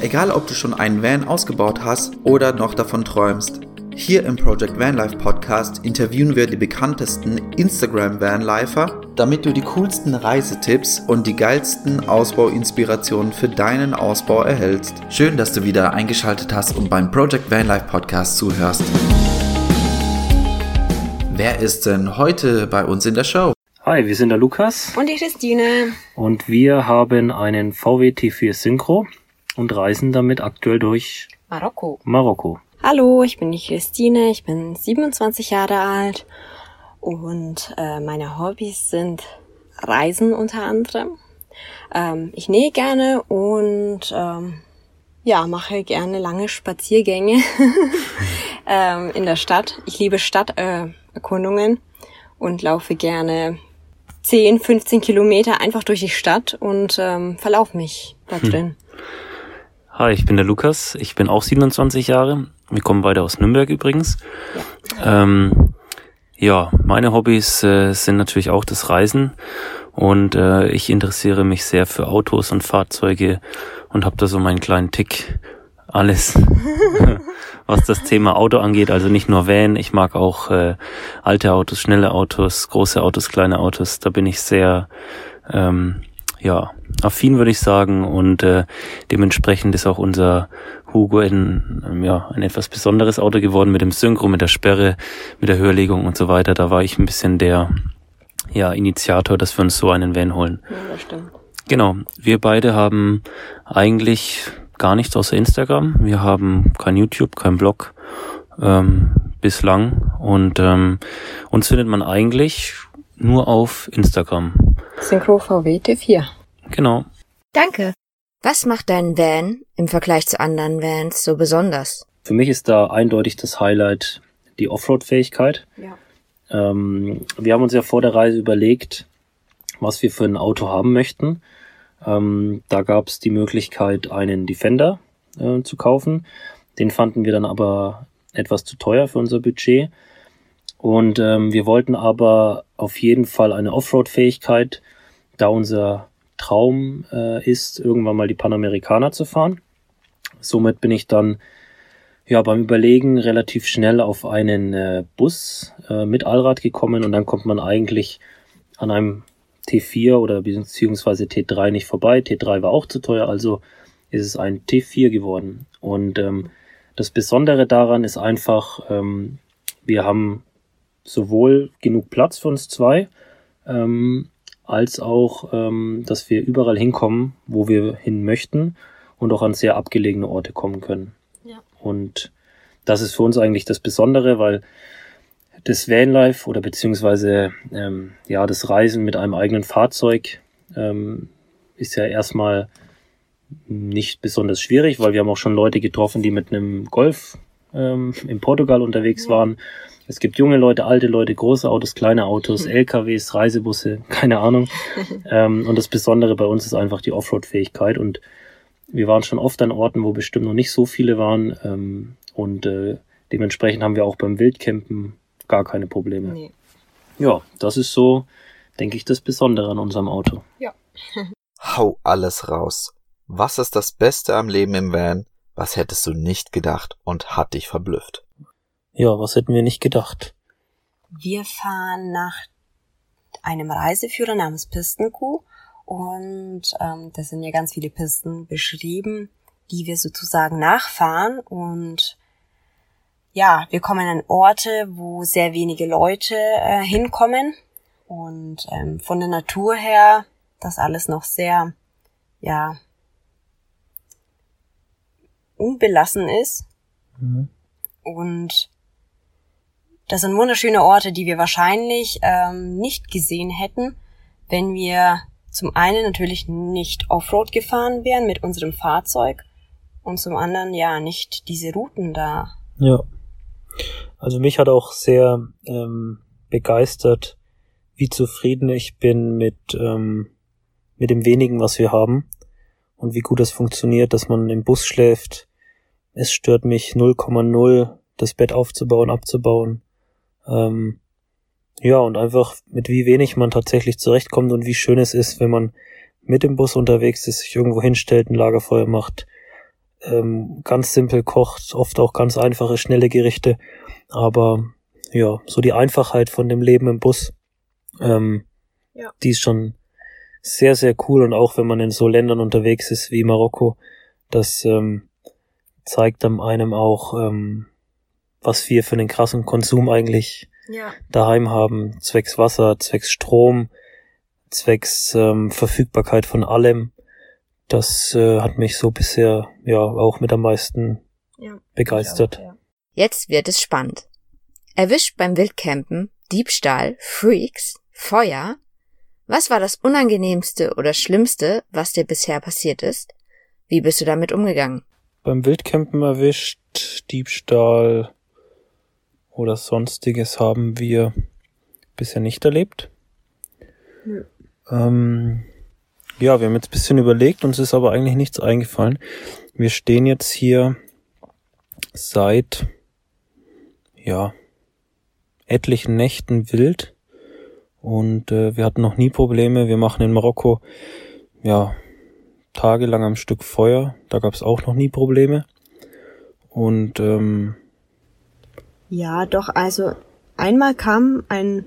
Egal ob du schon einen Van ausgebaut hast oder noch davon träumst. Hier im Project Vanlife Podcast interviewen wir die bekanntesten Instagram Vanlifer, damit du die coolsten Reisetipps und die geilsten Ausbauinspirationen für deinen Ausbau erhältst. Schön, dass du wieder eingeschaltet hast und beim Project Vanlife Podcast zuhörst. Wer ist denn heute bei uns in der Show? Hi, wir sind der Lukas. Und die Christine. Und wir haben einen VW T4 Synchro und reisen damit aktuell durch Marokko. Marokko. Hallo, ich bin die Christine, ich bin 27 Jahre alt und äh, meine Hobbys sind Reisen unter anderem. Ähm, ich nähe gerne und ähm, ja, mache gerne lange Spaziergänge ähm, in der Stadt. Ich liebe Stadterkundungen äh, und laufe gerne 10, 15 Kilometer einfach durch die Stadt und ähm, verlaufe mich da hm. drin. Hm. Hi, ich bin der Lukas. Ich bin auch 27 Jahre. Wir kommen beide aus Nürnberg übrigens. Ähm, ja meine Hobbys äh, sind natürlich auch das Reisen und äh, ich interessiere mich sehr für Autos und Fahrzeuge und habe da so meinen kleinen Tick. Alles, was das Thema Auto angeht. Also nicht nur Van, ich mag auch äh, alte Autos, schnelle Autos, große Autos, kleine Autos. Da bin ich sehr ähm, ja, affin würde ich sagen und äh, dementsprechend ist auch unser Hugo ein, ähm, ja, ein etwas besonderes Auto geworden mit dem Synchro, mit der Sperre, mit der Höherlegung und so weiter. Da war ich ein bisschen der ja, Initiator, dass wir uns so einen Van holen. Ja, das stimmt. Genau, wir beide haben eigentlich gar nichts außer Instagram. Wir haben kein YouTube, kein Blog ähm, bislang und ähm, uns findet man eigentlich nur auf Instagram. Synchro VW T4. Genau. Danke. Was macht dein Van im Vergleich zu anderen Vans so besonders? Für mich ist da eindeutig das Highlight die Offroad-Fähigkeit. Ja. Ähm, wir haben uns ja vor der Reise überlegt, was wir für ein Auto haben möchten. Ähm, da gab es die Möglichkeit, einen Defender äh, zu kaufen. Den fanden wir dann aber etwas zu teuer für unser Budget. Und ähm, wir wollten aber auf jeden Fall eine Offroad-Fähigkeit, da unser Traum äh, ist, irgendwann mal die Panamerikaner zu fahren. Somit bin ich dann ja beim Überlegen relativ schnell auf einen äh, Bus äh, mit Allrad gekommen und dann kommt man eigentlich an einem T4 oder beziehungsweise T3 nicht vorbei. T3 war auch zu teuer, also ist es ein T4 geworden. Und ähm, das Besondere daran ist einfach, ähm, wir haben sowohl genug Platz für uns zwei, ähm, als auch, ähm, dass wir überall hinkommen, wo wir hin möchten und auch an sehr abgelegene Orte kommen können. Ja. Und das ist für uns eigentlich das Besondere, weil das Vanlife oder beziehungsweise ähm, ja das Reisen mit einem eigenen Fahrzeug ähm, ist ja erstmal nicht besonders schwierig, weil wir haben auch schon Leute getroffen, die mit einem Golf ähm, in Portugal unterwegs ja. waren es gibt junge Leute, alte Leute, große Autos, kleine Autos, LKWs, Reisebusse, keine Ahnung. ähm, und das Besondere bei uns ist einfach die Offroad-Fähigkeit. Und wir waren schon oft an Orten, wo bestimmt noch nicht so viele waren. Ähm, und äh, dementsprechend haben wir auch beim Wildcampen gar keine Probleme. Nee. Ja, das ist so, denke ich, das Besondere an unserem Auto. Ja. Hau alles raus. Was ist das Beste am Leben im Van? Was hättest du nicht gedacht und hat dich verblüfft? Ja, was hätten wir nicht gedacht? Wir fahren nach einem Reiseführer namens Pistenkuh und ähm, da sind ja ganz viele Pisten beschrieben, die wir sozusagen nachfahren und ja, wir kommen an Orte, wo sehr wenige Leute äh, hinkommen und ähm, von der Natur her das alles noch sehr, ja, unbelassen ist. Mhm. Und das sind wunderschöne Orte, die wir wahrscheinlich ähm, nicht gesehen hätten, wenn wir zum einen natürlich nicht Offroad gefahren wären mit unserem Fahrzeug und zum anderen ja nicht diese Routen da. Ja. Also mich hat auch sehr ähm, begeistert, wie zufrieden ich bin mit, ähm, mit dem wenigen, was wir haben und wie gut es funktioniert, dass man im Bus schläft. Es stört mich 0,0, das Bett aufzubauen, abzubauen. Ähm, ja, und einfach mit wie wenig man tatsächlich zurechtkommt und wie schön es ist, wenn man mit dem Bus unterwegs ist, sich irgendwo hinstellt, ein Lagerfeuer macht, ähm, ganz simpel kocht, oft auch ganz einfache, schnelle Gerichte. Aber ja, so die Einfachheit von dem Leben im Bus, ähm, ja. die ist schon sehr, sehr cool. Und auch wenn man in so Ländern unterwegs ist wie Marokko, das ähm, zeigt dann einem auch, ähm, was wir für einen krassen Konsum eigentlich ja. daheim haben, zwecks Wasser, zwecks Strom, zwecks ähm, Verfügbarkeit von allem. Das äh, hat mich so bisher ja auch mit am meisten ja, begeistert. Ja. Jetzt wird es spannend. Erwischt beim Wildcampen, Diebstahl, Freaks, Feuer. Was war das Unangenehmste oder Schlimmste, was dir bisher passiert ist? Wie bist du damit umgegangen? Beim Wildcampen erwischt, Diebstahl oder sonstiges haben wir bisher nicht erlebt. Hm. Ähm, ja, wir haben jetzt ein bisschen überlegt, uns ist aber eigentlich nichts eingefallen. Wir stehen jetzt hier seit, ja, etlichen Nächten wild und äh, wir hatten noch nie Probleme. Wir machen in Marokko, ja, tagelang am Stück Feuer. Da gab es auch noch nie Probleme. Und ähm, ja, doch, also einmal kam ein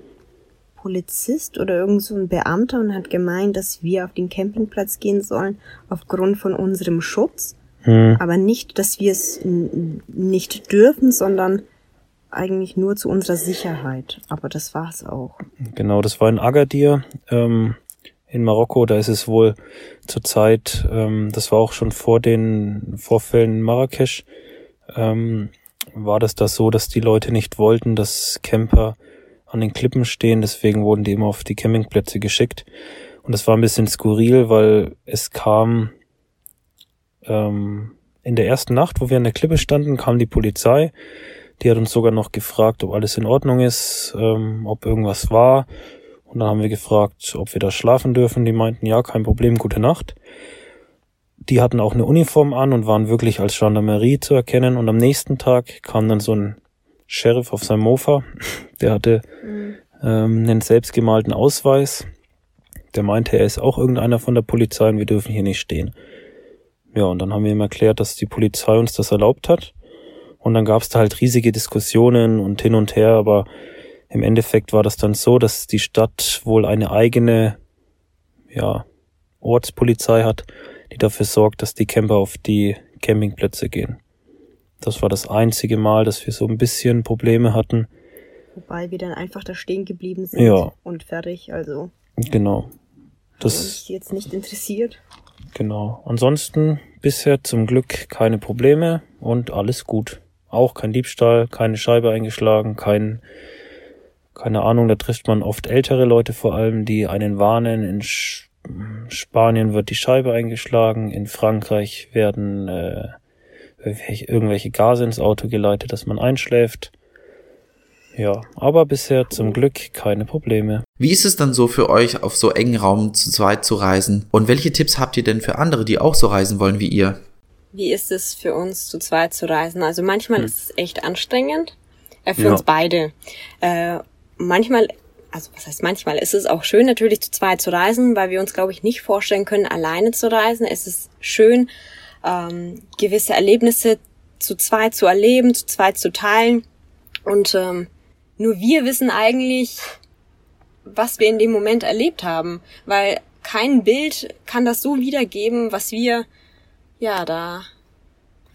Polizist oder irgend so ein Beamter und hat gemeint, dass wir auf den Campingplatz gehen sollen aufgrund von unserem Schutz. Hm. Aber nicht, dass wir es nicht dürfen, sondern eigentlich nur zu unserer Sicherheit. Aber das war's auch. Genau, das war in Agadir ähm, in Marokko. Da ist es wohl zurzeit, ähm, das war auch schon vor den Vorfällen in Marrakesch, ähm, war das da so, dass die Leute nicht wollten, dass Camper an den Klippen stehen, deswegen wurden die immer auf die Campingplätze geschickt. Und das war ein bisschen skurril, weil es kam ähm, in der ersten Nacht, wo wir an der Klippe standen, kam die Polizei. Die hat uns sogar noch gefragt, ob alles in Ordnung ist, ähm, ob irgendwas war. Und dann haben wir gefragt, ob wir da schlafen dürfen. Die meinten, ja, kein Problem, gute Nacht. Die hatten auch eine Uniform an und waren wirklich als Gendarmerie zu erkennen. Und am nächsten Tag kam dann so ein Sheriff auf seinem Mofa. Der hatte mhm. ähm, einen selbstgemalten Ausweis. Der meinte, er ist auch irgendeiner von der Polizei und wir dürfen hier nicht stehen. Ja, und dann haben wir ihm erklärt, dass die Polizei uns das erlaubt hat. Und dann gab es da halt riesige Diskussionen und hin und her, aber im Endeffekt war das dann so, dass die Stadt wohl eine eigene, ja, Ortspolizei hat, die dafür sorgt, dass die Camper auf die Campingplätze gehen. Das war das einzige Mal, dass wir so ein bisschen Probleme hatten. Wobei wir dann einfach da stehen geblieben sind ja. und fertig, also. Genau. Das uns jetzt nicht interessiert. Genau. Ansonsten bisher zum Glück keine Probleme und alles gut. Auch kein Diebstahl, keine Scheibe eingeschlagen, kein, keine Ahnung, da trifft man oft ältere Leute vor allem, die einen warnen. In Spanien wird die Scheibe eingeschlagen, in Frankreich werden äh, irgendwelche Gase ins Auto geleitet, dass man einschläft. Ja, aber bisher zum Glück keine Probleme. Wie ist es dann so für euch, auf so engen Raum zu zweit zu reisen? Und welche Tipps habt ihr denn für andere, die auch so reisen wollen wie ihr? Wie ist es für uns zu zweit zu reisen? Also manchmal hm. ist es echt anstrengend. Äh, für ja. uns beide. Äh, manchmal also was heißt manchmal, ist es auch schön natürlich zu zweit zu reisen, weil wir uns, glaube ich, nicht vorstellen können, alleine zu reisen. Es ist schön, ähm, gewisse Erlebnisse zu zweit zu erleben, zu zweit zu teilen. Und ähm, nur wir wissen eigentlich, was wir in dem Moment erlebt haben, weil kein Bild kann das so wiedergeben, was wir ja da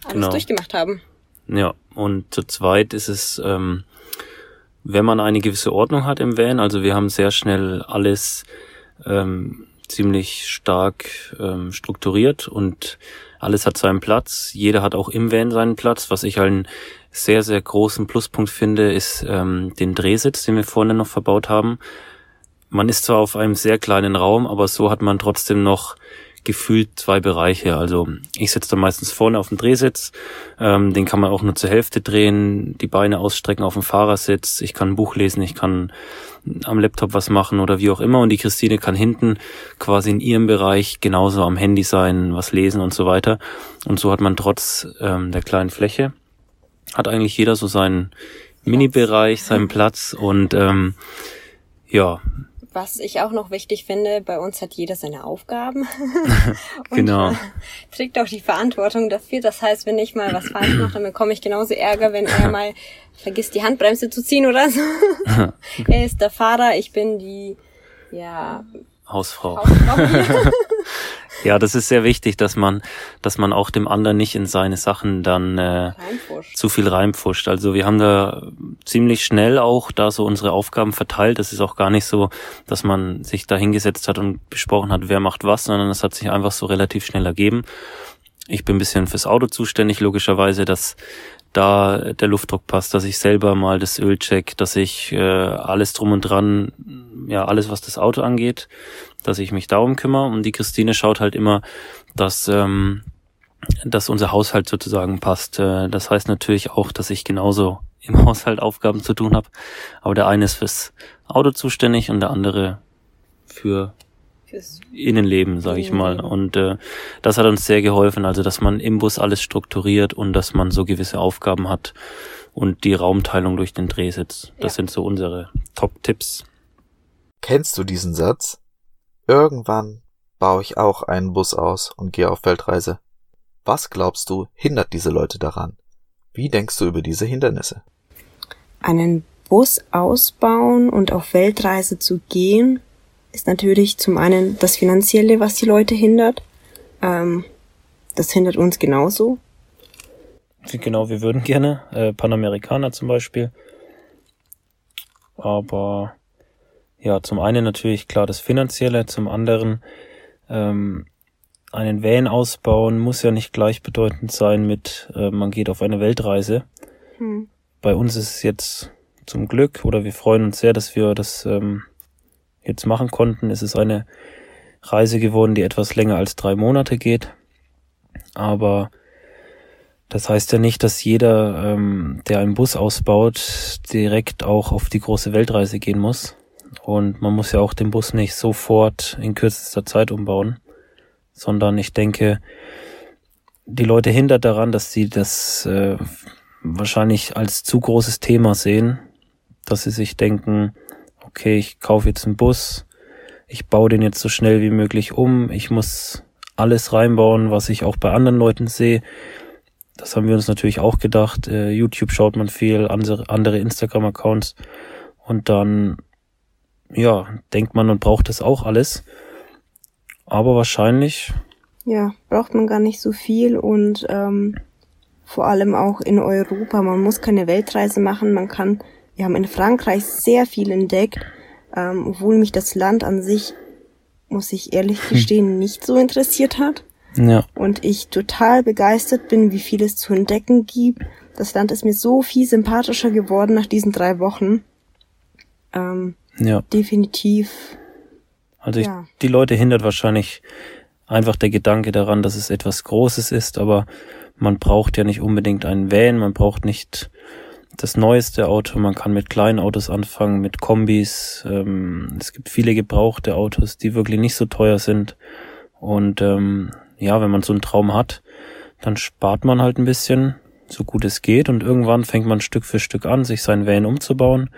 alles genau. durchgemacht haben. Ja, und zu zweit ist es, ähm, wenn man eine gewisse Ordnung hat im Van, also wir haben sehr schnell alles ähm, ziemlich stark ähm, strukturiert und alles hat seinen Platz. Jeder hat auch im Van seinen Platz. Was ich einen sehr, sehr großen Pluspunkt finde, ist ähm, den Drehsitz, den wir vorne noch verbaut haben. Man ist zwar auf einem sehr kleinen Raum, aber so hat man trotzdem noch gefühlt zwei Bereiche. Also ich sitze da meistens vorne auf dem Drehsitz, ähm, den kann man auch nur zur Hälfte drehen, die Beine ausstrecken auf dem Fahrersitz, ich kann ein Buch lesen, ich kann am Laptop was machen oder wie auch immer und die Christine kann hinten quasi in ihrem Bereich genauso am Handy sein, was lesen und so weiter. Und so hat man trotz ähm, der kleinen Fläche, hat eigentlich jeder so seinen Mini-Bereich, seinen Platz und ähm, ja, was ich auch noch wichtig finde, bei uns hat jeder seine Aufgaben. genau. Und, äh, trägt auch die Verantwortung dafür. Das heißt, wenn ich mal was falsch mache, dann bekomme ich genauso Ärger, wenn er mal vergisst, die Handbremse zu ziehen oder so. er ist der Fahrer, ich bin die, ja, Hausfrau. Hausfrau. Ja, das ist sehr wichtig, dass man, dass man auch dem anderen nicht in seine Sachen dann äh, zu viel reinpfuscht. Also wir haben da ziemlich schnell auch da so unsere Aufgaben verteilt. Das ist auch gar nicht so, dass man sich da hingesetzt hat und besprochen hat, wer macht was, sondern es hat sich einfach so relativ schnell ergeben. Ich bin ein bisschen fürs Auto zuständig, logischerweise, dass da der Luftdruck passt, dass ich selber mal das Öl check, dass ich äh, alles drum und dran, ja, alles, was das Auto angeht, dass ich mich darum kümmere. Und die Christine schaut halt immer, dass, ähm, dass unser Haushalt sozusagen passt. Äh, das heißt natürlich auch, dass ich genauso im Haushalt Aufgaben zu tun habe. Aber der eine ist fürs Auto zuständig und der andere für Innenleben, sage ich mal. Innenleben. Und äh, das hat uns sehr geholfen, also dass man im Bus alles strukturiert und dass man so gewisse Aufgaben hat und die Raumteilung durch den Drehsitz. Das Ja. sind so unsere Top-Tipps. Kennst du diesen Satz? Irgendwann baue ich auch einen Bus aus und gehe auf Weltreise. Was glaubst du, hindert diese Leute daran? Wie denkst du über diese Hindernisse? einen Bus ausbauen und auf Weltreise zu gehen, ist natürlich zum einen das Finanzielle, was die Leute hindert. Ähm, das hindert uns genauso. Genau, wir würden gerne, äh, Panamerikaner zum Beispiel. Aber ja, zum einen natürlich klar das Finanzielle, zum anderen ähm, einen Van ausbauen muss ja nicht gleichbedeutend sein mit, äh, man geht auf eine Weltreise. Hm. Bei uns ist es jetzt zum Glück oder wir freuen uns sehr, dass wir das ähm, jetzt machen konnten. Es ist eine Reise geworden, die etwas länger als drei Monate geht. Aber das heißt ja nicht, dass jeder, ähm, der einen Bus ausbaut, direkt auch auf die große Weltreise gehen muss. Und man muss ja auch den Bus nicht sofort in kürzester Zeit umbauen, sondern ich denke, die Leute hindert daran, dass sie das äh, wahrscheinlich als zu großes Thema sehen, dass sie sich denken, okay, ich kaufe jetzt einen Bus, ich baue den jetzt so schnell wie möglich um, ich muss alles reinbauen, was ich auch bei anderen Leuten sehe. Das haben wir uns natürlich auch gedacht. Äh, YouTube schaut man viel, andere, andere Instagram-Accounts und dann, ja, denkt man, man braucht das auch alles. Aber wahrscheinlich, Ja, braucht man gar nicht so viel und ähm, vor allem auch in Europa. Man muss keine Weltreise machen. Man kann, wir haben in Frankreich sehr viel entdeckt, ähm, obwohl mich das Land an sich, muss ich ehrlich gestehen, nicht so interessiert hat. ja, und ich total begeistert bin, wie viel es zu entdecken gibt. Das Land ist mir so viel sympathischer geworden nach diesen drei Wochen. Ähm, ja. definitiv. Also ich, Ja. die Leute hindert wahrscheinlich einfach der Gedanke daran, dass es etwas Großes ist, aber man braucht ja nicht unbedingt einen Van, man braucht nicht das neueste Auto, man kann mit kleinen Autos anfangen, mit Kombis. Ähm, es gibt viele gebrauchte Autos, die wirklich nicht so teuer sind. Und ähm, ja, wenn man so einen Traum hat, dann spart man halt ein bisschen, so gut es geht, und irgendwann fängt man Stück für Stück an, sich sein Van umzubauen.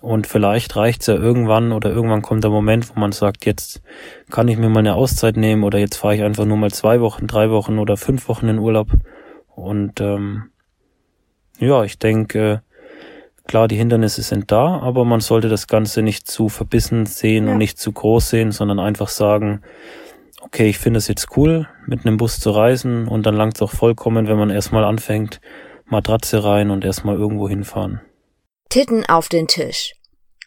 Und vielleicht reicht's ja irgendwann oder irgendwann kommt der Moment, wo man sagt, jetzt kann ich mir mal eine Auszeit nehmen oder jetzt fahre ich einfach nur mal zwei Wochen, drei Wochen oder fünf Wochen in Urlaub. Und ähm, ja, ich denke, klar, die Hindernisse sind da, aber man sollte das Ganze nicht zu verbissen sehen Ja. und nicht zu groß sehen, sondern einfach sagen, okay, ich finde es jetzt cool, mit einem Bus zu reisen und dann langt's auch vollkommen, wenn man erstmal anfängt, Matratze rein und erstmal irgendwo hinfahren. Titten auf den Tisch.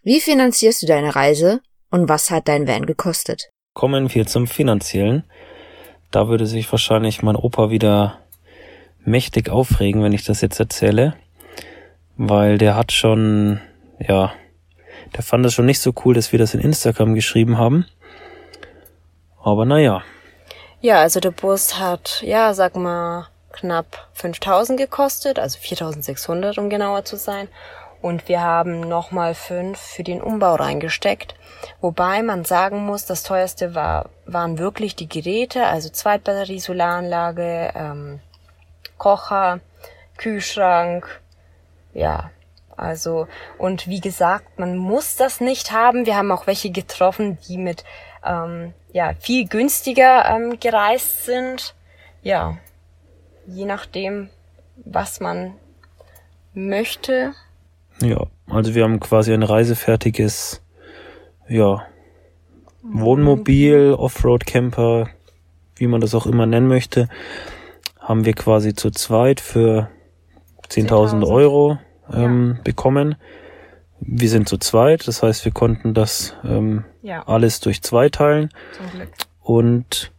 Wie finanzierst du deine Reise und was hat dein Van gekostet? Kommen wir zum Finanziellen. Da würde sich wahrscheinlich mein Opa wieder mächtig aufregen, wenn ich das jetzt erzähle. Weil der hat schon, ja, der fand es schon nicht so cool, dass wir das in Instagram geschrieben haben. Aber naja, Ja, also der Bus hat, ja, sag mal, knapp 5000 gekostet, also 4600, um genauer zu sein. Und wir haben nochmal fünf für den Umbau reingesteckt. Wobei man sagen muss, das teuerste war, waren wirklich die Geräte, also Zweitbatterie, Solaranlage, ähm, Kocher, Kühlschrank, ja, Also, und wie gesagt, man muss das nicht haben. Wir haben auch welche getroffen, die mit ähm, ja, viel günstiger ähm, gereist sind. Ja, je nachdem, was man möchte. Ja, also wir haben quasi ein reisefertiges, ja, Wohnmobil, Offroad-Camper, wie man das auch immer nennen möchte, haben wir quasi zu zweit für 10.000 10.000 Euro ähm, bekommen. Wir sind zu zweit, das heißt, wir konnten das ähm, Ja, alles durch zwei teilen zum Glück. und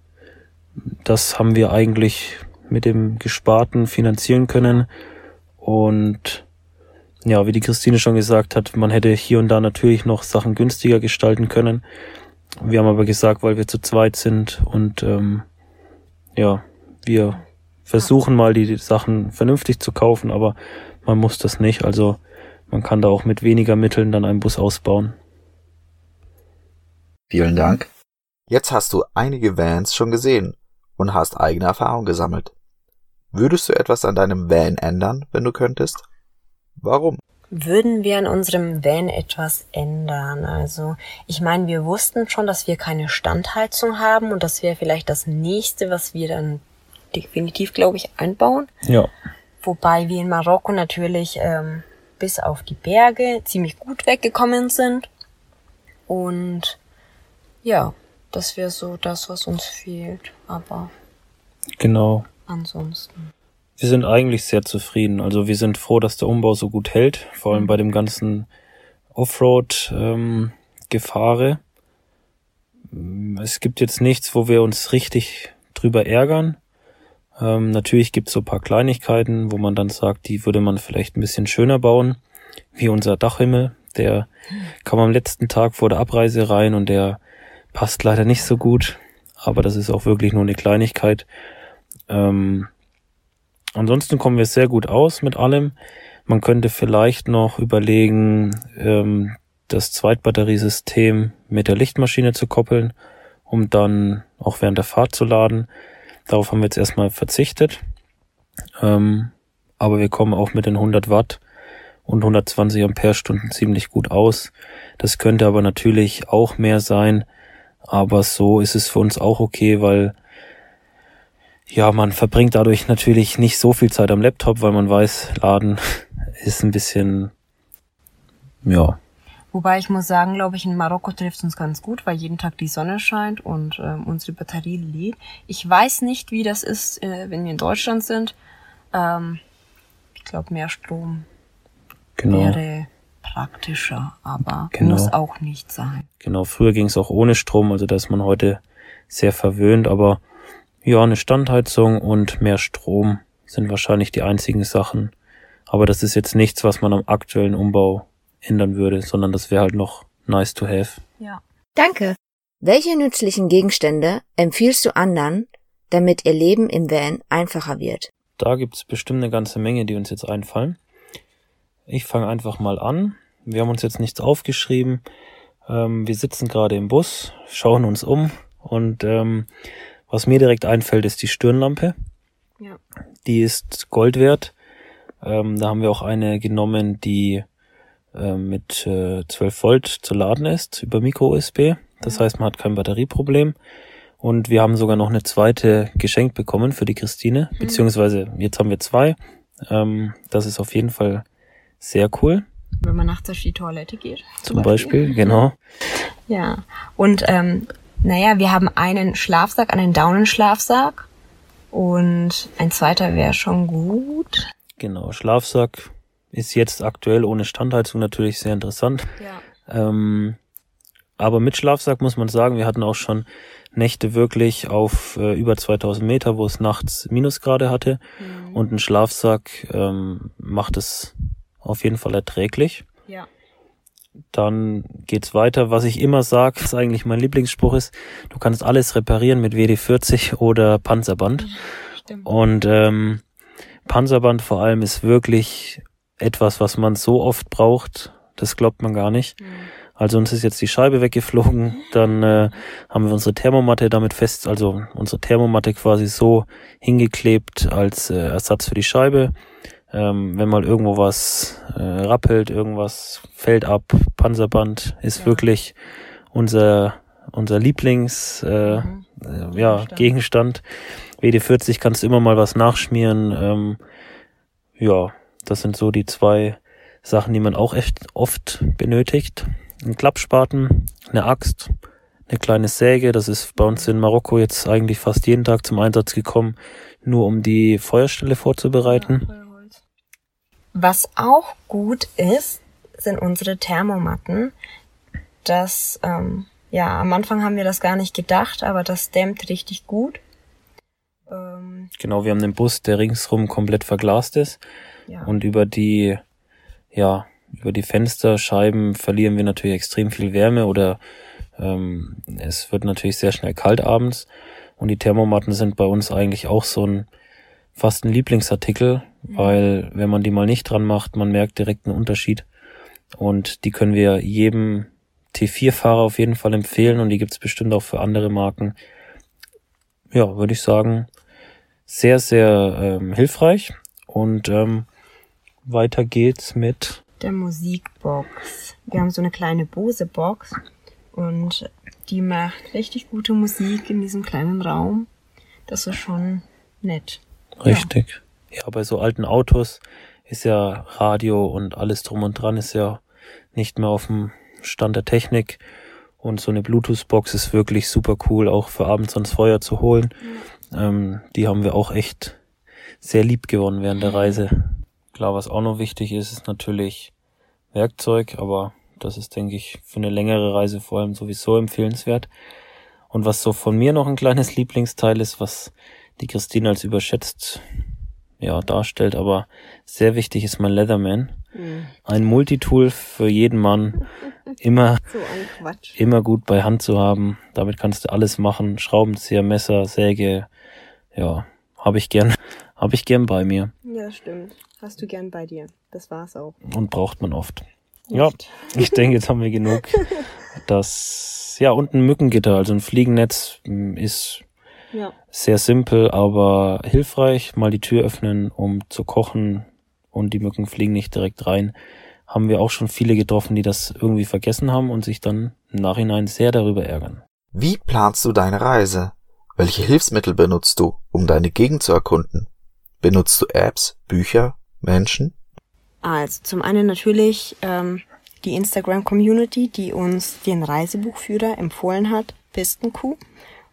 das haben wir eigentlich mit dem Gesparten finanzieren können und ja, wie die Christine schon gesagt hat, man hätte hier und da natürlich noch Sachen günstiger gestalten können. Wir haben aber gesagt, weil wir zu zweit sind und ähm, ja, wir versuchen mal die Sachen vernünftig zu kaufen, aber man muss das nicht. Also man kann da auch mit weniger Mitteln dann einen Bus ausbauen. Vielen Dank. Jetzt hast du einige Vans schon gesehen und hast eigene Erfahrung gesammelt. Würdest du etwas an deinem Van ändern, wenn du könntest? Warum? Würden wir an unserem Van etwas ändern? Also, ich meine, wir wussten schon, dass wir keine Standheizung haben und das wäre vielleicht das nächste, was wir dann definitiv, glaube ich, einbauen. Ja, Wobei wir in Marokko natürlich ähm, bis auf die Berge ziemlich gut weggekommen sind. Und ja, das wäre so das, was uns fehlt. Aber genau. ansonsten. Wir sind eigentlich sehr zufrieden. Also wir sind froh, dass der Umbau so gut hält, vor allem bei dem ganzen Offroad-Gefahre. es gibt jetzt nichts, wo wir uns richtig drüber ärgern. Ähm, natürlich gibt es so ein paar Kleinigkeiten, wo man dann sagt, die würde man vielleicht ein bisschen schöner bauen, wie unser Dachhimmel. Der kam am letzten Tag vor der Abreise rein und der passt leider nicht so gut. Aber das ist auch wirklich nur eine Kleinigkeit. Ähm, Ansonsten kommen wir sehr gut aus mit allem. Man könnte vielleicht noch überlegen, ähm, das Zweitbatteriesystem mit der Lichtmaschine zu koppeln, um dann auch während der Fahrt zu laden. Darauf haben wir jetzt erstmal verzichtet. Ähm, aber wir kommen auch mit den 100 Watt und 120 Ampere-Stunden ziemlich gut aus. Das könnte aber natürlich auch mehr sein. Aber so ist es für uns auch okay, weil ja, man verbringt dadurch natürlich nicht so viel Zeit am Laptop, weil man weiß, Laden ist ein bisschen, ja, Wobei ich muss sagen, glaube ich, in Marokko trifft uns ganz gut, weil jeden Tag die Sonne scheint und ähm, unsere Batterie lädt. Ich weiß nicht, wie das ist, äh, wenn wir in Deutschland sind. Ähm, ich glaube, mehr Strom genau. wäre praktischer, aber Genau. muss auch nicht sein. Genau, früher ging es auch ohne Strom, also da ist man heute sehr verwöhnt, aber ja, eine Standheizung und mehr Strom sind wahrscheinlich die einzigen Sachen. Aber das ist jetzt nichts, was man am aktuellen Umbau ändern würde, sondern das wäre halt noch nice to have. Ja. Danke. Welche nützlichen Gegenstände empfiehlst du anderen, damit ihr Leben im Van einfacher wird? Da gibt's bestimmt eine ganze Menge, die uns jetzt einfallen. Ich fange einfach mal an. Wir haben uns jetzt nichts aufgeschrieben. Ähm, wir sitzen gerade im Bus, schauen uns um und ähm, was mir direkt einfällt, ist die Stirnlampe. Ja. Die ist Gold wert. Ähm, da haben wir auch eine genommen, die äh, mit äh, 12 Volt zu laden ist über Micro-USB. Das heißt, man hat kein Batterieproblem. Und wir haben sogar noch eine zweite geschenkt bekommen für die Christine. Beziehungsweise jetzt haben wir zwei. Ähm, das ist auf jeden Fall sehr cool. Wenn man nachts auf die Toilette geht. Zum Beispiel, genau. Ja. Und ähm, naja, wir haben einen Schlafsack, einen Daunenschlafsack. Und ein zweiter wäre schon gut. Genau. Schlafsack ist jetzt aktuell ohne Standheizung natürlich sehr interessant. Ja. Ähm, aber mit Schlafsack muss man sagen, wir hatten auch schon Nächte wirklich auf äh, über 2000 Meter, wo es nachts Minusgrade hatte. Und ein Schlafsack ähm, macht es auf jeden Fall erträglich. Ja. Dann geht's weiter. Was ich immer sage, was eigentlich mein Lieblingsspruch ist, du kannst alles reparieren mit WD-40 oder Panzerband. Stimmt. Und ähm, Panzerband vor allem ist wirklich etwas, was man so oft braucht. Das glaubt man gar nicht. Also uns ist jetzt die Scheibe weggeflogen, dann äh, haben wir unsere Thermomatte damit fest, also unsere Thermomatte quasi so hingeklebt als äh, Ersatz für die Scheibe. Ähm, wenn mal irgendwo was äh, rappelt, irgendwas fällt ab, Panzerband ist Ja. wirklich unser unser Lieblings äh, Mhm. äh, ja, Gegenstand. Gegenstand. WD-40 kannst du immer mal was nachschmieren. Ähm, ja, das sind so die zwei Sachen, die man auch echt oft benötigt. Ein Klappspaten, eine Axt, eine kleine Säge. Das ist bei uns in Marokko jetzt eigentlich fast jeden Tag zum Einsatz gekommen, nur um die Feuerstelle vorzubereiten. Was auch gut ist, sind unsere Thermomatten. Das, ähm, ja, am Anfang haben wir das gar nicht gedacht, aber das dämmt richtig gut. Ähm, Genau, wir haben einen Bus, der ringsrum komplett verglast ist. Ja. Und über die, ja, über die Fensterscheiben verlieren wir natürlich extrem viel Wärme oder ähm, es wird natürlich sehr schnell kalt abends. Und die Thermomatten sind bei uns eigentlich auch so ein fast ein Lieblingsartikel, weil wenn man die mal nicht dran macht, man merkt direkt einen Unterschied. Und die können wir jedem T4-Fahrer auf jeden Fall empfehlen und die gibt's bestimmt auch für andere Marken. Ja, würde ich sagen, sehr, sehr ähm, hilfreich. Und ähm, weiter geht's mit der Musikbox. Wir haben so eine kleine Bose-Box und die macht richtig gute Musik in diesem kleinen Raum. Das ist schon nett. Richtig. Ja. bei so alten Autos ist ja Radio und alles drum und dran ist ja nicht mehr auf dem Stand der Technik. Und so eine Bluetooth-Box ist wirklich super cool, auch für abends ans Feuer zu holen. Ähm, die haben wir auch echt sehr lieb gewonnen während der Reise. Klar, was auch noch wichtig ist, ist natürlich Werkzeug, aber das ist, denke ich, für eine längere Reise vor allem sowieso empfehlenswert. Und was so von mir noch ein kleines Lieblingsteil ist, was die Christine als überschätzt ja, darstellt, aber sehr wichtig ist mein Leatherman. Ein Multitool für jeden Mann. Immer, So immer gut bei Hand zu haben. Damit kannst du alles machen. Schraubenzieher, Messer, Säge. Ja, habe ich gern, habe ich gern bei mir Ja, stimmt. Hast du gern bei dir. Das war's auch. und braucht man oft. Ja, Nicht. ich denke, jetzt haben wir genug. Das, ja, und ein Mückengitter, also ein Fliegennetz m, ist Ja. sehr simpel, aber hilfreich. Mal die Tür öffnen, um zu kochen und die Mücken fliegen nicht direkt rein. Haben wir auch schon viele getroffen, die das irgendwie vergessen haben und sich dann im Nachhinein sehr darüber ärgern. Wie planst du deine Reise? Welche Hilfsmittel benutzt du, um deine Gegend zu erkunden? Benutzt du Apps, Bücher, Menschen? Also zum einen natürlich ähm, die Instagram-Community, die uns den Reisebuchführer empfohlen hat, Pistenkuh.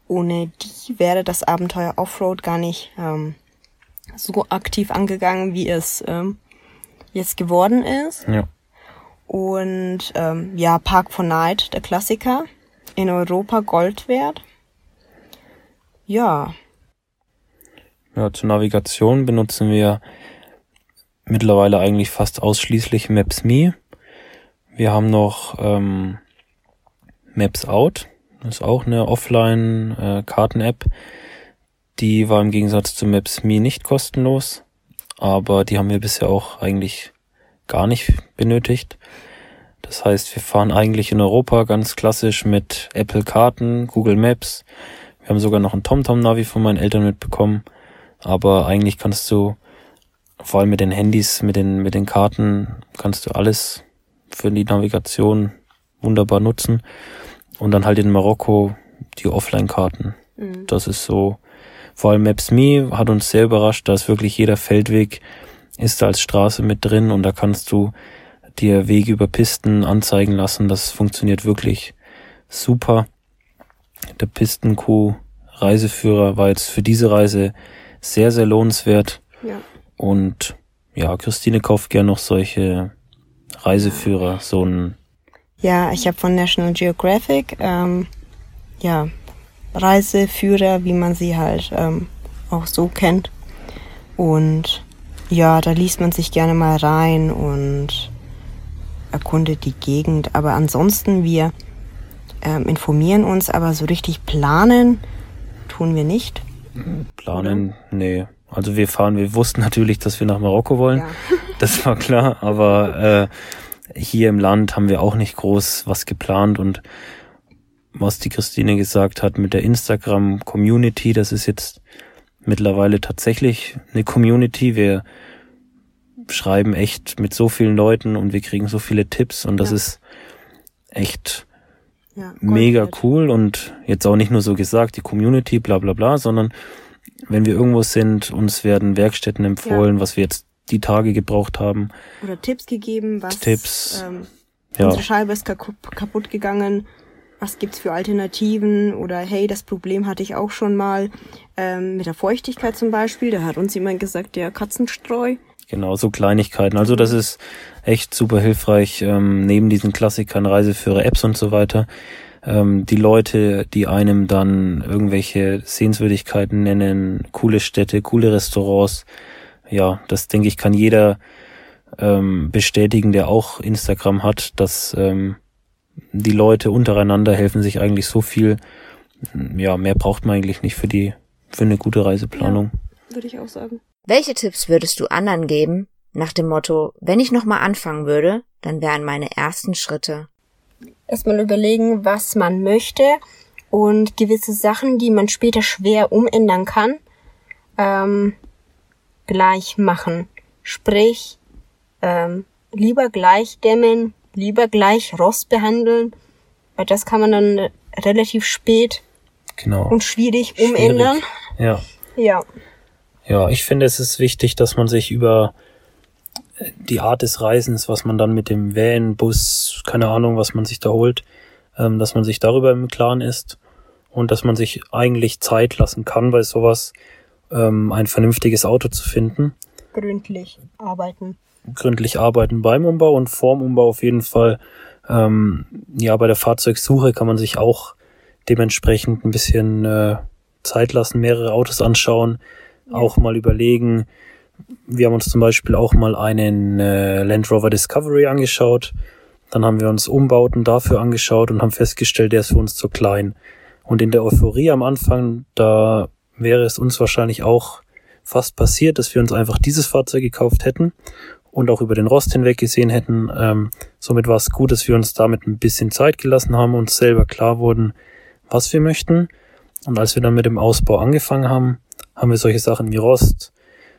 Ohne die wäre das Abenteuer Offroad gar nicht ähm, so aktiv angegangen, wie es ähm, jetzt geworden ist. Ja. Und ähm, ja, Park for Night, der Klassiker, in Europa Gold wert. Ja, Ja, zur Navigation benutzen wir mittlerweile eigentlich fast ausschließlich Maps.me. Wir haben noch ähm, Maps Out, das ist auch eine Offline-Karten-App. die war im Gegensatz zu Maps.me nicht kostenlos, aber die haben wir bisher auch eigentlich gar nicht benötigt. Das heißt, wir fahren eigentlich in Europa ganz klassisch mit Apple Karten, Google Maps. Wir haben sogar noch ein TomTom-Navi von meinen Eltern mitbekommen. Aber eigentlich kannst du, vor allem mit den Handys, mit den, mit den Karten, kannst du alles für die Navigation wunderbar nutzen. Und dann halt in Marokko die Offline-Karten. Mhm. Das ist so, vor allem Maps.me hat uns sehr überrascht, da ist wirklich jeder Feldweg ist da als Straße mit drin und da kannst du dir Wege über Pisten anzeigen lassen. Das funktioniert wirklich super. Der Pistenkuh Reiseführer war jetzt für diese Reise sehr, sehr lohnenswert. ja. Und ja, Christine kauft gern noch solche Reiseführer, so ein Ja, ich habe von National Geographic ähm, ja Reiseführer, wie man sie halt ähm, auch so kennt. Und ja, da liest man sich gerne mal rein und erkundet die Gegend. Aber ansonsten, wir ähm, informieren uns, aber so richtig planen tun wir nicht. Planen, nee. Also wir fahren, wir wussten natürlich, dass wir nach Marokko wollen. Ja. Das war klar, aber äh, hier im Land haben wir auch nicht groß was geplant und was die Christine gesagt hat mit der Instagram-Community, das ist jetzt mittlerweile tatsächlich eine Community. Wir schreiben echt mit so vielen Leuten und wir kriegen so viele Tipps und das Ja. ist echt Ja, mega cool und jetzt auch nicht nur so gesagt, die Community, bla bla bla, sondern wenn wir irgendwo sind, uns werden Werkstätten empfohlen, was wir jetzt die Tage gebraucht haben. Oder Tipps gegeben, was Tipps, Ähm, Ja, unsere Scheibe ist kaputt, kaputt gegangen. Was gibt's für Alternativen? Oder hey, das Problem hatte ich auch schon mal ähm, mit der Feuchtigkeit zum Beispiel. Da hat uns jemand gesagt, der Katzenstreu. genau, so Kleinigkeiten. Also das ist echt super hilfreich, ähm, neben diesen Klassikern, Reiseführer, Apps und so weiter. Ähm, die Leute, die einem dann irgendwelche Sehenswürdigkeiten nennen, coole Städte, coole Restaurants. Ja, das denke ich, kann jeder ähm, bestätigen, der auch Instagram hat, dass ähm, die Leute untereinander helfen sich eigentlich so viel. Ja, mehr braucht man eigentlich nicht für die für eine gute Reiseplanung. Würde ich auch sagen. Welche Tipps würdest du anderen geben, nach dem Motto, wenn ich nochmal anfangen würde, dann wären meine ersten Schritte? Erstmal überlegen, was man möchte und gewisse Sachen, die man später schwer umändern kann, ähm, gleich machen. Sprich, ähm, lieber gleich dämmen, lieber gleich Rost behandeln, weil das kann man dann relativ spät Genau. und schwierig umändern. Ja. Ja. Ja, ich finde, es ist wichtig, dass man sich über die Art des Reisens, was man dann mit dem Van, Bus, keine Ahnung, was man sich da holt, ähm, dass man sich darüber im Klaren ist und dass man sich eigentlich Zeit lassen kann, bei sowas ähm, ein vernünftiges Auto zu finden. Gründlich arbeiten. Gründlich arbeiten beim Umbau und vorm Umbau auf jeden Fall. Ähm, ja, bei der Fahrzeugsuche kann man sich auch dementsprechend ein bisschen äh, Zeit lassen, mehrere Autos anschauen, auch mal überlegen. Wir haben uns zum Beispiel auch mal einen äh, Land Rover Discovery angeschaut. Dann haben wir uns Umbauten dafür angeschaut und haben festgestellt, der ist für uns zu klein. Und in der Euphorie am Anfang, da wäre es uns wahrscheinlich auch fast passiert, dass wir uns einfach dieses Fahrzeug gekauft hätten und auch über den Rost hinweg gesehen hätten. Ähm, somit war es gut, dass wir uns damit ein bisschen Zeit gelassen haben, uns selber klar wurden, was wir möchten. Und als wir dann mit dem Ausbau angefangen haben, haben wir solche Sachen wie Rost,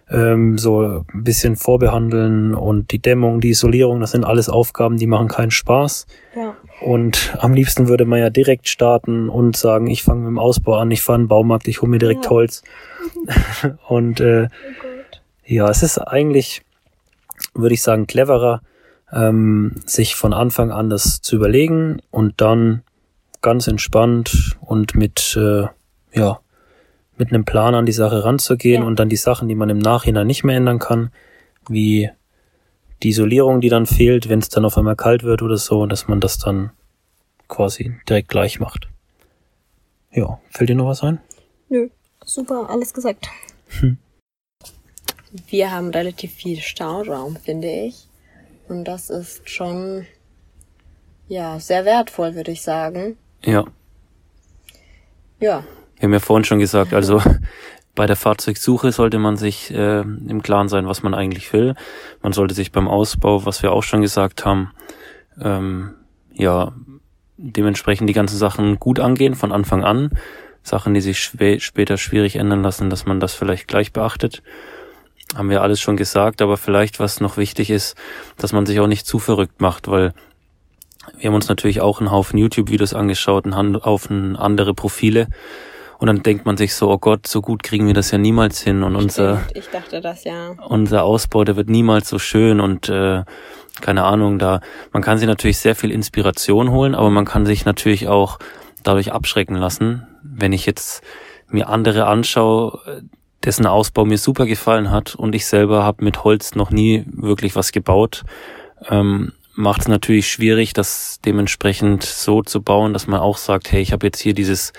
ähm, so ein bisschen vorbehandeln und die Dämmung, die Isolierung, das sind alles Aufgaben, die machen keinen Spaß. Ja. Und am liebsten würde man ja direkt starten und sagen, ich fange mit dem Ausbau an, ich fahre in den Baumarkt, ich hole mir direkt Ja. Holz. und äh, ja, es ist eigentlich, würde ich sagen, cleverer, ähm, sich von Anfang an das zu überlegen und dann ganz entspannt und mit, äh, ja, mit einem Plan an die Sache ranzugehen Ja. und dann die Sachen, die man im Nachhinein nicht mehr ändern kann, wie die Isolierung, die dann fehlt, wenn es dann auf einmal kalt wird oder so, dass man das dann quasi direkt gleich macht. Ja, fällt dir noch was ein? Nö. Super, alles gesagt. Wir haben relativ viel Stauraum, finde ich. Und das ist schon, ja, sehr wertvoll, würde ich sagen. Ja, Ja, Wir haben ja vorhin schon gesagt, also bei der Fahrzeugsuche sollte man sich äh, im Klaren sein, was man eigentlich will. Man sollte sich beim Ausbau, was wir auch schon gesagt haben, ähm, ja, dementsprechend die ganzen Sachen gut angehen von Anfang an. Sachen, die sich schwä- später schwierig ändern lassen, dass man das vielleicht gleich beachtet. Haben wir alles schon gesagt, aber vielleicht was noch wichtig ist, dass man sich auch nicht zu verrückt macht, weil wir haben uns natürlich auch einen Haufen YouTube-Videos angeschaut, einen Haufen andere Profile. Und dann denkt man sich so, oh Gott, so gut kriegen wir das ja niemals hin. Und unser, ich dachte das ja. unser Ausbau, der wird niemals so schön und äh, keine Ahnung, da man kann sich natürlich sehr viel Inspiration holen, aber man kann sich natürlich auch dadurch abschrecken lassen. Wenn ich jetzt mir andere anschaue, dessen Ausbau mir super gefallen hat und ich selber habe mit Holz noch nie wirklich was gebaut, ähm, macht es natürlich schwierig, das dementsprechend so zu bauen, dass man auch sagt, hey, ich habe jetzt hier dieses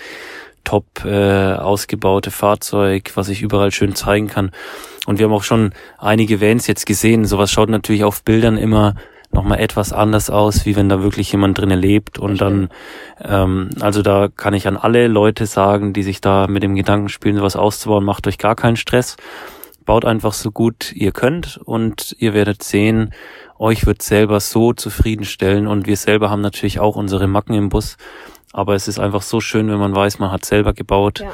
top äh, ausgebaute Fahrzeug, was ich überall schön zeigen kann. Und wir haben auch schon einige Vans jetzt gesehen. Sowas schaut natürlich auf Bildern immer nochmal etwas anders aus, wie wenn da wirklich jemand drinnen lebt. Und dann, ähm, also da kann ich an alle Leute sagen, die sich da mit dem Gedanken spielen, sowas auszubauen, macht euch gar keinen Stress. Baut einfach so gut ihr könnt und ihr werdet sehen, euch wird selber so zufriedenstellen und wir selber haben natürlich auch unsere Macken im Bus. Aber es ist einfach so schön, wenn man weiß, man hat selber gebaut Ja.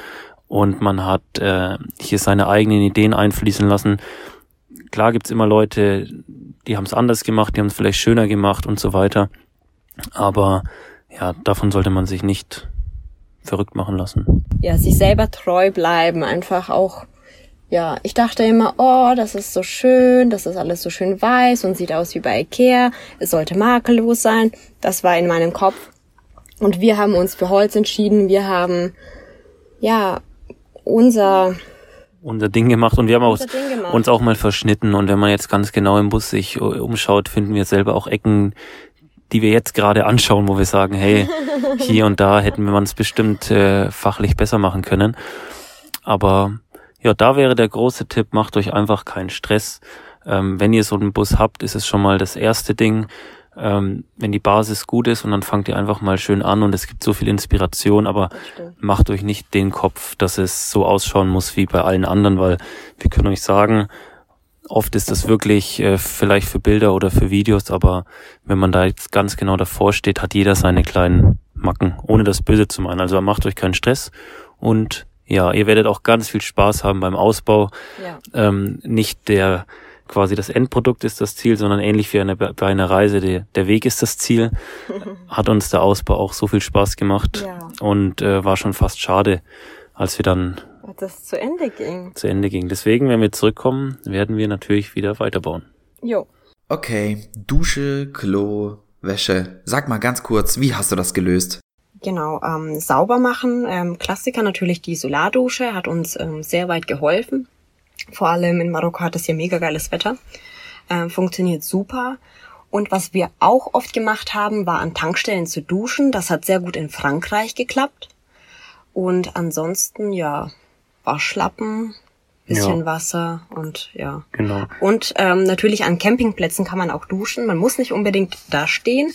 und man hat äh, hier seine eigenen Ideen einfließen lassen. klar gibt's immer Leute, die haben es anders gemacht, die haben es vielleicht schöner gemacht und so weiter. Aber ja, davon sollte man sich nicht verrückt machen lassen. Ja, sich selber treu bleiben, einfach auch ja, ich dachte immer, oh, das ist so schön, das ist alles so schön weiß und sieht aus wie bei Ikea. Es sollte makellos sein. Das war in meinem Kopf. Und wir haben uns für Holz entschieden. Wir haben, ja, unser unser Ding gemacht und wir haben auch, uns auch mal verschnitten und wenn man jetzt ganz genau im Bus sich umschaut, finden wir selber auch Ecken, die wir jetzt gerade anschauen, wo wir sagen, hey, hier und da hätten wir es bestimmt äh, fachlich besser machen können. Aber ja, da wäre der große Tipp, macht euch einfach keinen Stress. Ähm, wenn ihr so einen Bus habt, ist es schon mal das erste Ding. Ähm, wenn die Basis gut ist und dann fangt ihr einfach mal schön an und es gibt so viel Inspiration, aber macht euch nicht den Kopf, dass es so ausschauen muss wie bei allen anderen, weil wir können euch sagen, oft ist das wirklich äh, vielleicht für Bilder oder für Videos, aber wenn man da jetzt ganz genau davor steht, hat jeder seine kleinen Macken, ohne das Böse zu meinen. Also macht euch keinen Stress und ja, ihr werdet auch ganz viel Spaß haben beim Ausbau. Ja. Ähm, nicht der quasi das Endprodukt ist das Ziel, sondern ähnlich wie eine, bei einer Reise, der, der Weg ist das Ziel. Hat uns der Ausbau auch so viel Spaß gemacht ja. und äh, war schon fast schade, als wir dann als das zu Ende ging. Zu Ende ging. Deswegen, wenn wir zurückkommen, werden wir natürlich wieder weiterbauen. Jo. Okay, Dusche, Klo, Wäsche. Sag mal ganz kurz, wie hast du das gelöst? Genau, ähm, sauber machen. Ähm, Klassiker natürlich die Solardusche, hat uns ähm, sehr weit geholfen. Vor allem in Marokko hat es hier mega geiles Wetter. Ähm, funktioniert super. Und was wir auch oft gemacht haben, war an Tankstellen zu duschen. Das hat sehr gut in Frankreich geklappt. Und ansonsten, ja, Waschlappen, bisschen ja. Wasser und ja. Genau. Und ähm, natürlich an Campingplätzen kann man auch duschen. Man muss nicht unbedingt da stehen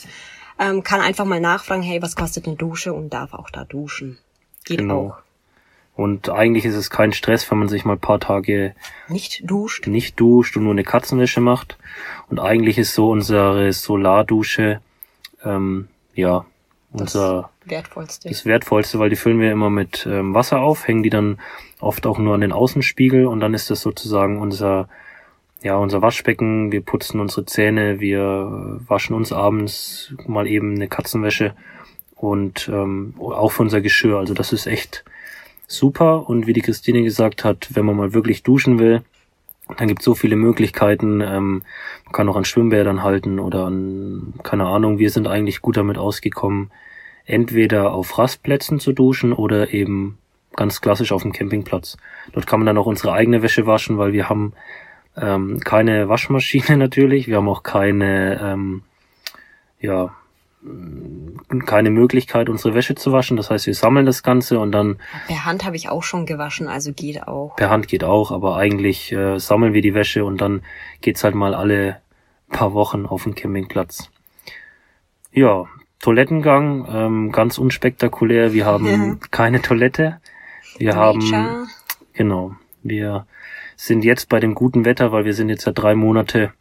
ähm, kann einfach mal nachfragen, hey, was kostet eine Dusche und darf auch da duschen. Geht genau. auch. Und eigentlich ist es kein Stress, wenn man sich mal ein paar Tage nicht duscht. Nicht duscht und nur eine Katzenwäsche macht. Und eigentlich ist so unsere Solardusche, ähm, ja, unser das Wertvollste. Das Wertvollste, weil die füllen wir immer mit ähm, Wasser auf, hängen die dann oft auch nur an den Außenspiegel und dann ist das sozusagen unser ja, unser Waschbecken, wir putzen unsere Zähne, wir waschen uns abends mal eben eine Katzenwäsche und ähm, auch für unser Geschirr. Also das ist echt super. Und wie die Christine gesagt hat, wenn man mal wirklich duschen will, dann gibt es so viele Möglichkeiten. Ähm, man kann auch an Schwimmbädern halten oder an, keine Ahnung, wir sind eigentlich gut damit ausgekommen, entweder auf Rastplätzen zu duschen oder eben ganz klassisch auf dem Campingplatz. Dort kann man dann auch unsere eigene Wäsche waschen, weil wir haben ähm, keine Waschmaschine natürlich. Wir haben auch keine, ähm, ja, keine Möglichkeit, unsere Wäsche zu waschen. Das heißt, wir sammeln das Ganze und dann. Per Hand habe ich auch schon gewaschen, also geht auch. Per Hand geht auch, aber eigentlich äh, sammeln wir die Wäsche und dann geht's halt mal alle paar Wochen auf den Campingplatz. Ja, Toilettengang, ähm, ganz unspektakulär. Wir haben ja. keine Toilette. Wir Nature. haben, genau, wir sind jetzt bei dem guten Wetter, weil wir sind jetzt seit drei Monate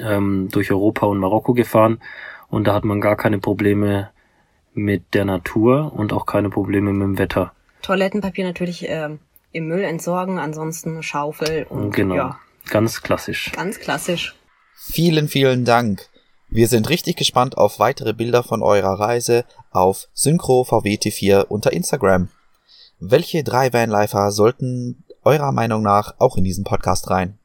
ähm, durch Europa und Marokko gefahren und da hat man gar keine Probleme mit der Natur und auch keine Probleme mit dem Wetter. Toilettenpapier natürlich ähm, im Müll entsorgen, ansonsten Schaufel und genau. ja. Ganz klassisch. Ganz klassisch. Vielen, vielen Dank. Wir sind richtig gespannt auf weitere Bilder von eurer Reise auf SynchroVWT4 unter Instagram. Welche drei Vanlifer sollten eurer Meinung nach auch in diesen Podcast rein?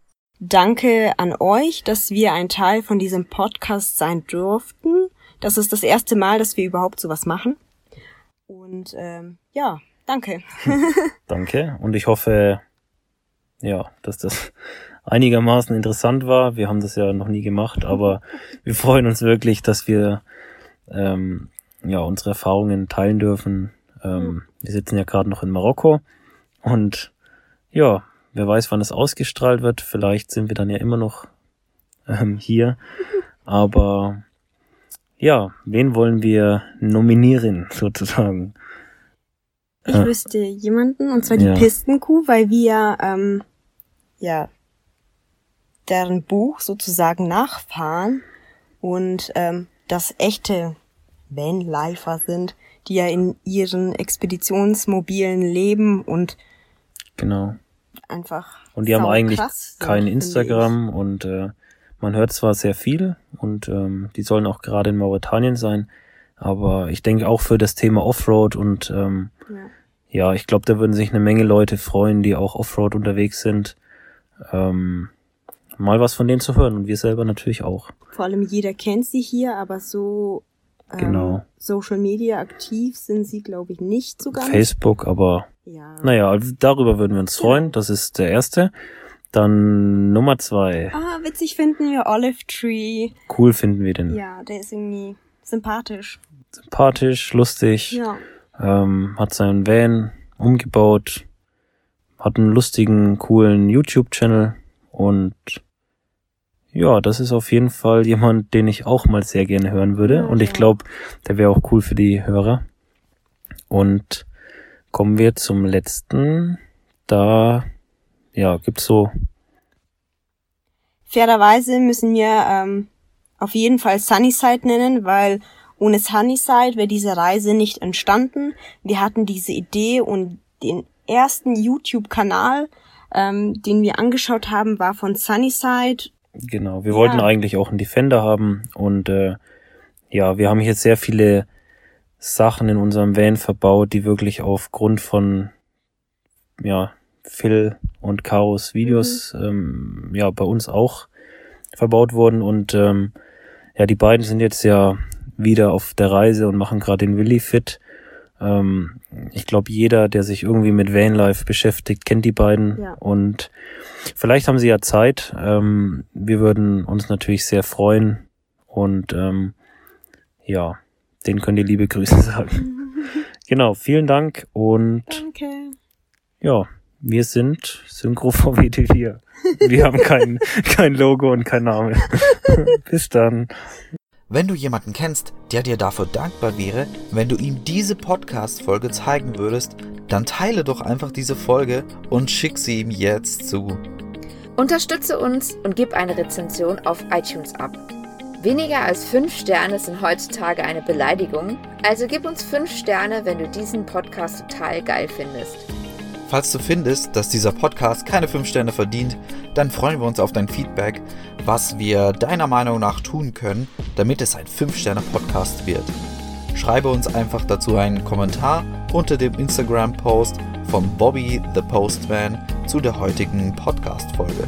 Danke an euch, dass wir ein Teil von diesem Podcast sein durften. Das ist das erste Mal, dass wir überhaupt sowas machen. Und ähm, ja, danke. danke. Und ich hoffe, ja, dass das einigermaßen interessant war. Wir haben das ja noch nie gemacht, aber wir freuen uns wirklich, dass wir ähm, ja unsere Erfahrungen teilen dürfen. Ähm, wir sitzen ja gerade noch in Marokko und ja, wer weiß, wann es ausgestrahlt wird. Vielleicht sind wir dann ja immer noch ähm, hier. Aber ja, wen wollen wir nominieren, sozusagen? Ich äh, wüsste jemanden, und zwar die ja. Pistenkuh, weil wir ähm, ja deren Buch sozusagen nachfahren und ähm, das echte Vanlifer sind, die ja in ihren Expeditionsmobilen leben und genau einfach. Und die haben eigentlich sind, kein Instagram und äh, man hört zwar sehr viel und ähm, die sollen auch gerade in Mauretanien sein, aber ich denke auch für das Thema Offroad und ähm. Ja. ja, ich glaube, da würden sich eine Menge Leute freuen, die auch Offroad unterwegs sind, ähm, mal was von denen zu hören und wir selber natürlich auch. Vor allem jeder kennt sie hier, aber so ähm, Genau. Social Media aktiv sind sie, glaube ich, nicht so ganz. Facebook, aber ja. naja, also darüber würden wir uns freuen. Das ist der erste. Dann Nummer zwei. Ah, witzig finden wir Olive Tree. Cool finden wir den. Ja, der ist irgendwie sympathisch. Sympathisch, lustig. Ja. ähm, hat seinen Van umgebaut, hat einen lustigen, coolen YouTube-Channel und ja, das ist auf jeden Fall jemand, den ich auch mal sehr gerne hören würde. Und ich glaube, der wäre auch cool für die Hörer. Und kommen wir zum letzten. Da, ja, gibt's so, Fairerweise müssen wir ähm, auf jeden Fall Sunnyside nennen, weil ohne Sunnyside wäre diese Reise nicht entstanden. Wir hatten diese Idee und den ersten YouTube-Kanal, ähm, den wir angeschaut haben, war von Sunnyside. Genau, wir Ja. wollten eigentlich auch einen Defender haben und äh, ja, wir haben hier sehr viele Sachen in unserem Van verbaut, die wirklich aufgrund von ja Phil und Karos Videos ähm, ja bei uns auch verbaut wurden und ähm, ja die beiden sind jetzt ja wieder auf der Reise und machen gerade den Willi fit. Ähm, ich glaube jeder, der sich irgendwie mit Vanlife beschäftigt, kennt die beiden Ja. und Vielleicht haben sie ja Zeit. Ähm, wir würden uns natürlich sehr freuen. Und ähm, ja, denen könnt ihr liebe Grüße sagen. genau, vielen Dank. Und Danke. ja, wir sind Synchro VWT4. Wir haben kein, kein Logo und kein Name. Bis dann. Wenn du jemanden kennst, der dir dafür dankbar wäre, wenn du ihm diese Podcast-Folge zeigen würdest, dann teile doch einfach diese Folge und schick sie ihm jetzt zu. Unterstütze uns und gib eine Rezension auf iTunes ab. Weniger als 5 Sterne sind heutzutage eine Beleidigung, also gib uns 5 Sterne, wenn du diesen Podcast total geil findest. Falls du findest, dass dieser Podcast keine 5 Sterne verdient, dann freuen wir uns auf dein Feedback, was wir deiner Meinung nach tun können, damit es ein 5-Sterne-Podcast wird. Schreibe uns einfach dazu einen Kommentar unter dem Instagram-Post von Bobby the Postman zu der heutigen Podcast-Folge.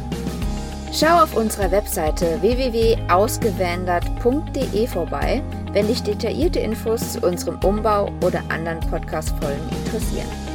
Schau auf unserer Webseite www.ausgewandert.de vorbei, wenn dich detaillierte Infos zu unserem Umbau oder anderen Podcast-Folgen interessieren.